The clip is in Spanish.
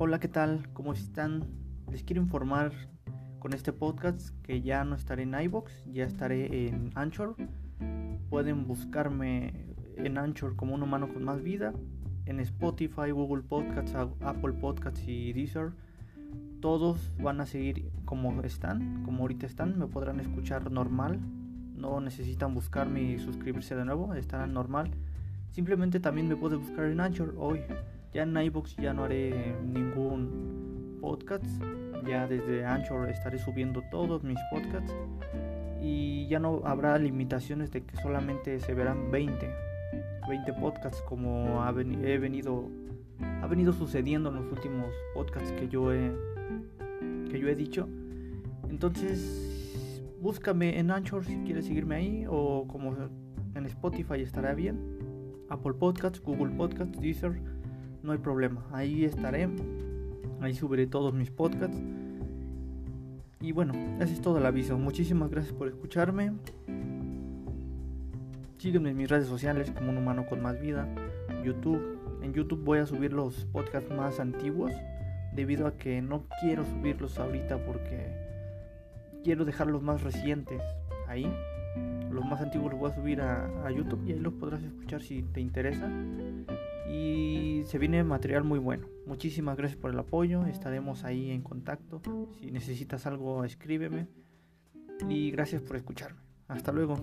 Hola, ¿qué tal? ¿Cómo están? Les quiero informar con este podcast que ya no estaré en iBox, ya estaré en Anchor. Pueden buscarme en Anchor como un humano con más vida, en Spotify, Google Podcasts, Apple Podcasts y Deezer. Todos van a seguir como están, como ahorita están, me podrán escuchar normal, no necesitan buscarme y suscribirse de nuevo, estarán normal. Simplemente también me puedes buscar en Anchor hoy. Ya en iBox ya no haré ningún podcast. Ya desde Anchor estaré subiendo todos mis podcasts. Y ya no habrá limitaciones de que solamente se verán 20. 20 podcasts como ha he venido ha venido sucediendo en los últimos podcasts que yo he que yo he dicho. Entonces, búscame en Anchor si quieres seguirme ahí o como en Spotify estará bien. Apple Podcasts, Google Podcasts, Deezer, no hay problema. Ahí estaré. Ahí subiré todos mis podcasts. Y bueno, ese es todo el aviso. Muchísimas gracias por escucharme. Sígueme en mis redes sociales como un humano con más vida. YouTube. En YouTube voy a subir los podcasts más antiguos. Debido a que no quiero subirlos ahorita porque quiero dejarlos más recientes ahí los más antiguos los voy a subir a, YouTube y ahí los podrás escuchar si te interesa. Y se viene material muy bueno. Muchísimas gracias por el apoyo. Estaremos ahí en contacto. Si necesitas algo, escríbeme. Y gracias por escucharme. Hasta luego.